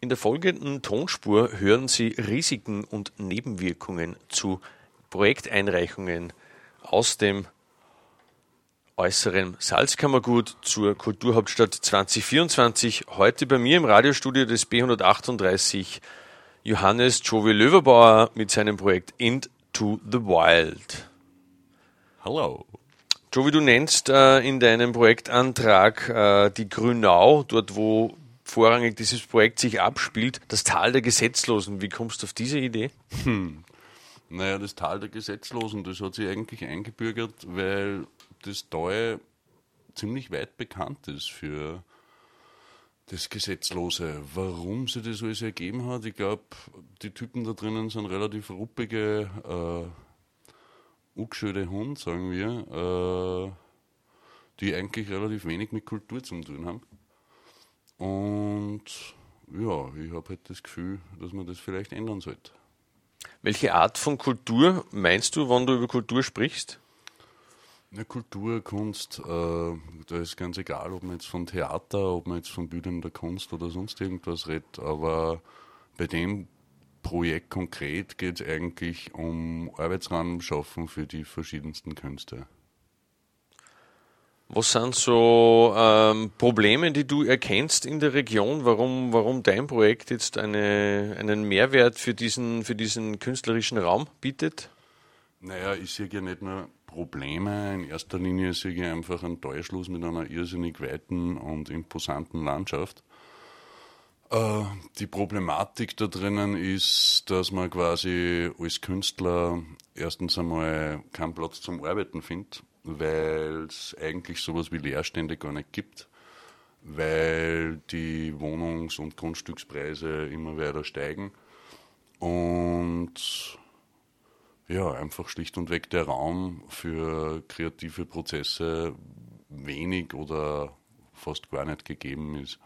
In der folgenden Tonspur hören Sie Risiken und Nebenwirkungen zu Projekteinreichungen aus dem äußeren Salzkammergut zur Kulturhauptstadt 2024. Heute bei mir im Radiostudio des B138 Johannes Jovi Löwerbauer mit seinem Projekt Into the Wild. Hallo. Jovi, du nennst äh, in deinem Projektantrag äh, die Grünau, dort wo vorrangig dieses Projekt sich abspielt, das Tal der Gesetzlosen. Wie kommst du auf diese Idee? Hm. Naja, das Tal der Gesetzlosen, das hat sich eigentlich eingebürgert, weil das Tal ziemlich weit bekannt ist für das Gesetzlose. Warum sich das alles ergeben hat, ich glaube, die Typen da drinnen sind relativ ruppige, äh, ungeschöne Hunde, sagen wir, äh, die eigentlich relativ wenig mit Kultur zu tun haben. Und ja, ich habe halt das Gefühl, dass man das vielleicht ändern sollte. Welche Art von Kultur meinst du, wenn du über Kultur sprichst? Ja, Kultur, Kunst, äh, da ist ganz egal, ob man jetzt von Theater, ob man jetzt von bildender Kunst oder sonst irgendwas redet, aber bei dem Projekt konkret geht es eigentlich um Arbeitsraum schaffen für die verschiedensten Künste. Was sind so ähm, Probleme, die du erkennst in der Region, warum, warum dein Projekt jetzt eine, einen Mehrwert für diesen, für diesen künstlerischen Raum bietet? Naja, ich sehe ja nicht nur Probleme, in erster Linie sehe ich einfach einen Täuschluss mit einer irrsinnig weiten und imposanten Landschaft. Äh, die Problematik da drinnen ist, dass man quasi als Künstler erstens einmal keinen Platz zum Arbeiten findet weil es eigentlich sowas wie Leerstände gar nicht gibt, weil die Wohnungs- und Grundstückspreise immer weiter steigen und ja, einfach schlicht und weg der Raum für kreative Prozesse wenig oder fast gar nicht gegeben ist.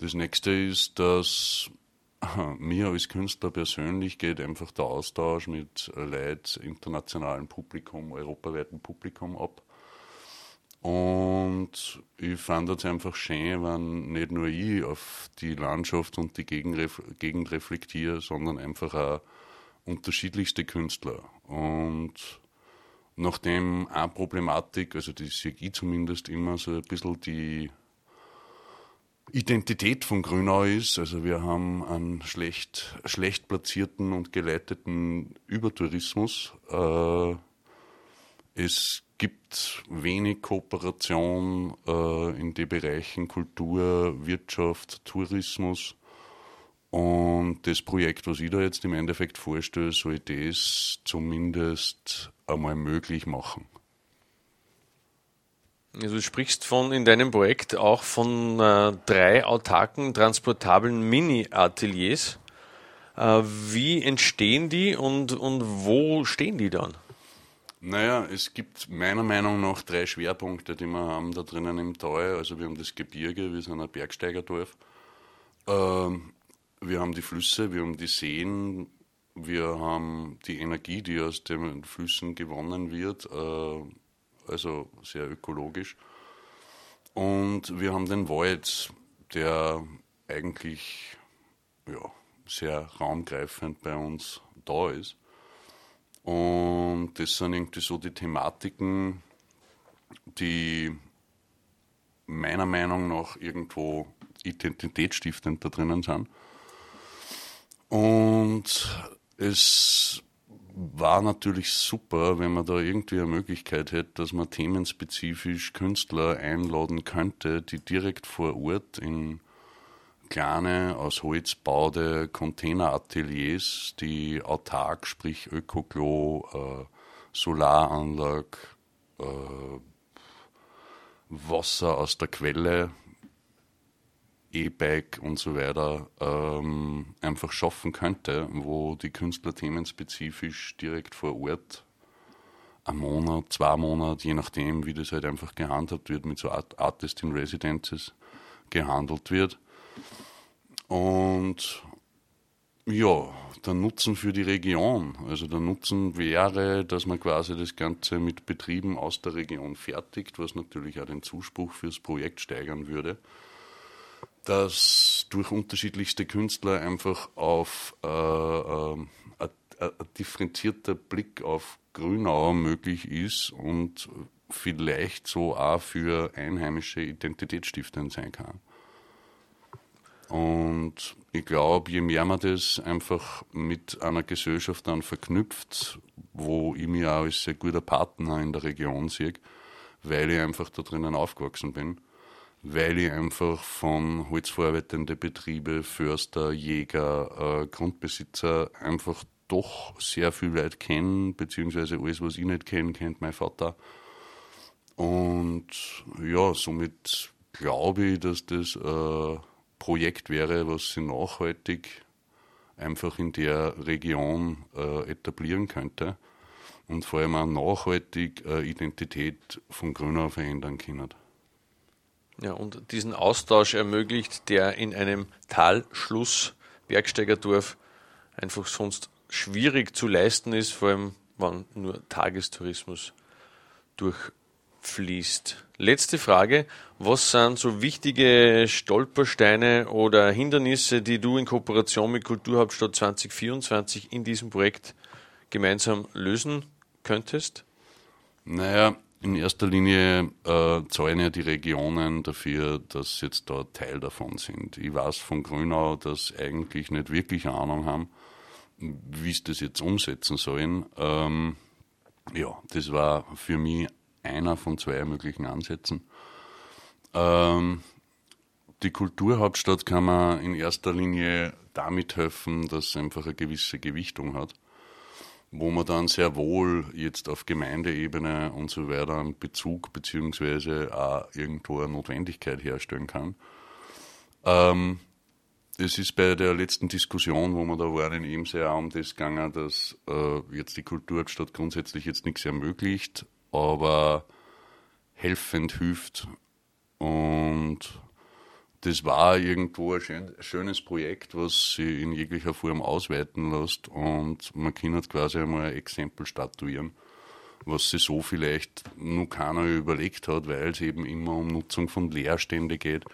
Das nächste ist, dass mir als Künstler persönlich geht einfach der Austausch mit Leuten, internationalem Publikum, europaweiten Publikum ab. Und ich fand es einfach schön, wenn nicht nur ich auf die Landschaft und die Gegend reflektiere, sondern einfach auch unterschiedlichste Künstler. Und nachdem eine Problematik, also die sehe ich zumindest immer so ein bisschen die Identität von Grünau ist. Also wir haben einen schlecht, schlecht platzierten und geleiteten Übertourismus. Äh, es gibt wenig Kooperation äh, in den Bereichen Kultur, Wirtschaft, Tourismus. Und das Projekt, was ich da jetzt im Endeffekt vorstelle, soll das zumindest einmal möglich machen. Also du sprichst von in deinem Projekt auch von äh, drei autarken, transportablen Mini-Ateliers. Äh, wie entstehen die und, und wo stehen die dann? Naja, es gibt meiner Meinung nach drei Schwerpunkte, die wir haben da drinnen im Tal. Also wir haben das Gebirge, wir sind ein Bergsteigerdorf. Ähm, wir haben die Flüsse, wir haben die Seen, wir haben die Energie, die aus den Flüssen gewonnen wird. Äh, also sehr ökologisch. Und wir haben den Wald, der eigentlich ja, sehr raumgreifend bei uns da ist. Und das sind irgendwie so die Thematiken, die meiner Meinung nach irgendwo identitätsstiftend da drinnen sind. Und es war natürlich super, wenn man da irgendwie eine Möglichkeit hätte, dass man themenspezifisch Künstler einladen könnte, die direkt vor Ort in kleine, aus Holz baute Containerateliers, die autark, sprich Ökoklo, äh, Solaranlage, äh, Wasser aus der Quelle E-Bike und so weiter ähm, einfach schaffen könnte, wo die Künstler themenspezifisch direkt vor Ort einen Monat, zwei Monate, je nachdem, wie das halt einfach gehandhabt wird, mit so Art Artist in Residences gehandelt wird. Und ja, der Nutzen für die Region. Also der Nutzen wäre, dass man quasi das Ganze mit Betrieben aus der Region fertigt, was natürlich auch den Zuspruch fürs Projekt steigern würde dass durch unterschiedlichste Künstler einfach auf äh, ein differenzierter Blick auf Grünauer möglich ist und vielleicht so auch für Einheimische identitätsstiftend sein kann. Und ich glaube, je mehr man das einfach mit einer Gesellschaft dann verknüpft, wo ich mich auch als sehr guter Partner in der Region sehe, weil ich einfach da drinnen aufgewachsen bin, weil ich einfach von holzverarbeitenden Betriebe, Förster, Jäger, äh, Grundbesitzer einfach doch sehr viel Leute kenne, beziehungsweise alles, was ich nicht kenne, kennt mein Vater. Und ja, somit glaube ich, dass das ein Projekt wäre, was sich nachhaltig einfach in der Region äh, etablieren könnte und vor allem auch nachhaltig äh, Identität von Grünau verändern kann. Ja, und diesen Austausch ermöglicht, der in einem Talschluss Bergsteigerdorf einfach sonst schwierig zu leisten ist, vor allem wenn nur Tagestourismus durchfließt. Letzte Frage. Was sind so wichtige Stolpersteine oder Hindernisse, die du in Kooperation mit Kulturhauptstadt 2024 in diesem Projekt gemeinsam lösen könntest? Naja, in erster Linie äh, zahlen ja die Regionen dafür, dass sie jetzt da Teil davon sind. Ich weiß von Grünau, dass eigentlich nicht wirklich eine Ahnung haben, wie sie das jetzt umsetzen sollen. Ähm, ja, das war für mich einer von zwei möglichen Ansätzen. Ähm, die Kulturhauptstadt kann man in erster Linie damit helfen, dass es einfach eine gewisse Gewichtung hat, wo man dann sehr wohl jetzt auf Gemeindeebene und so weiter einen Bezug beziehungsweise auch irgendwo eine Notwendigkeit herstellen kann. Ähm, es ist bei der letzten Diskussion, wo wir da waren, eben sehr um das gegangen, dass äh, jetzt die Kulturstadt grundsätzlich jetzt nichts ermöglicht, aber helfend hilft. Und das war irgendwo ein schön, schönes Projekt, was sich in jeglicher Form ausweiten lässt. Und man kann quasi einmal ein Exempel statuieren, was sich so vielleicht nur keiner überlegt hat, weil es eben immer um Nutzung von Leerstände geht.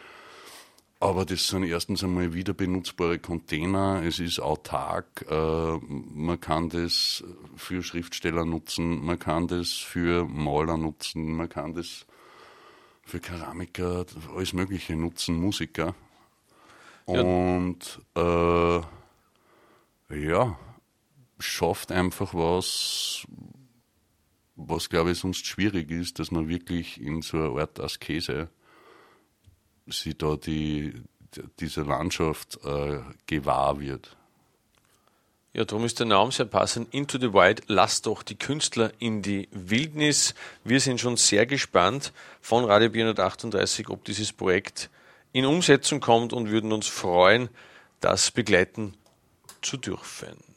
Aber das sind erstens einmal wieder benutzbare Container, es ist autark, äh, man kann das für Schriftsteller nutzen, man kann das für Maler nutzen, man kann das für Keramiker, alles Mögliche nutzen, Musiker. Und ja, äh, ja schafft einfach was, was glaube ich sonst schwierig ist, dass man wirklich in so einer Art Askese sie da die, diese Landschaft äh, gewahr wird. Ja, darum ist der Name sehr passend. Into the Wild, lass doch die Künstler in die Wildnis. Wir sind schon sehr gespannt von Radio 438, ob dieses Projekt in Umsetzung kommt und würden uns freuen, das begleiten zu dürfen.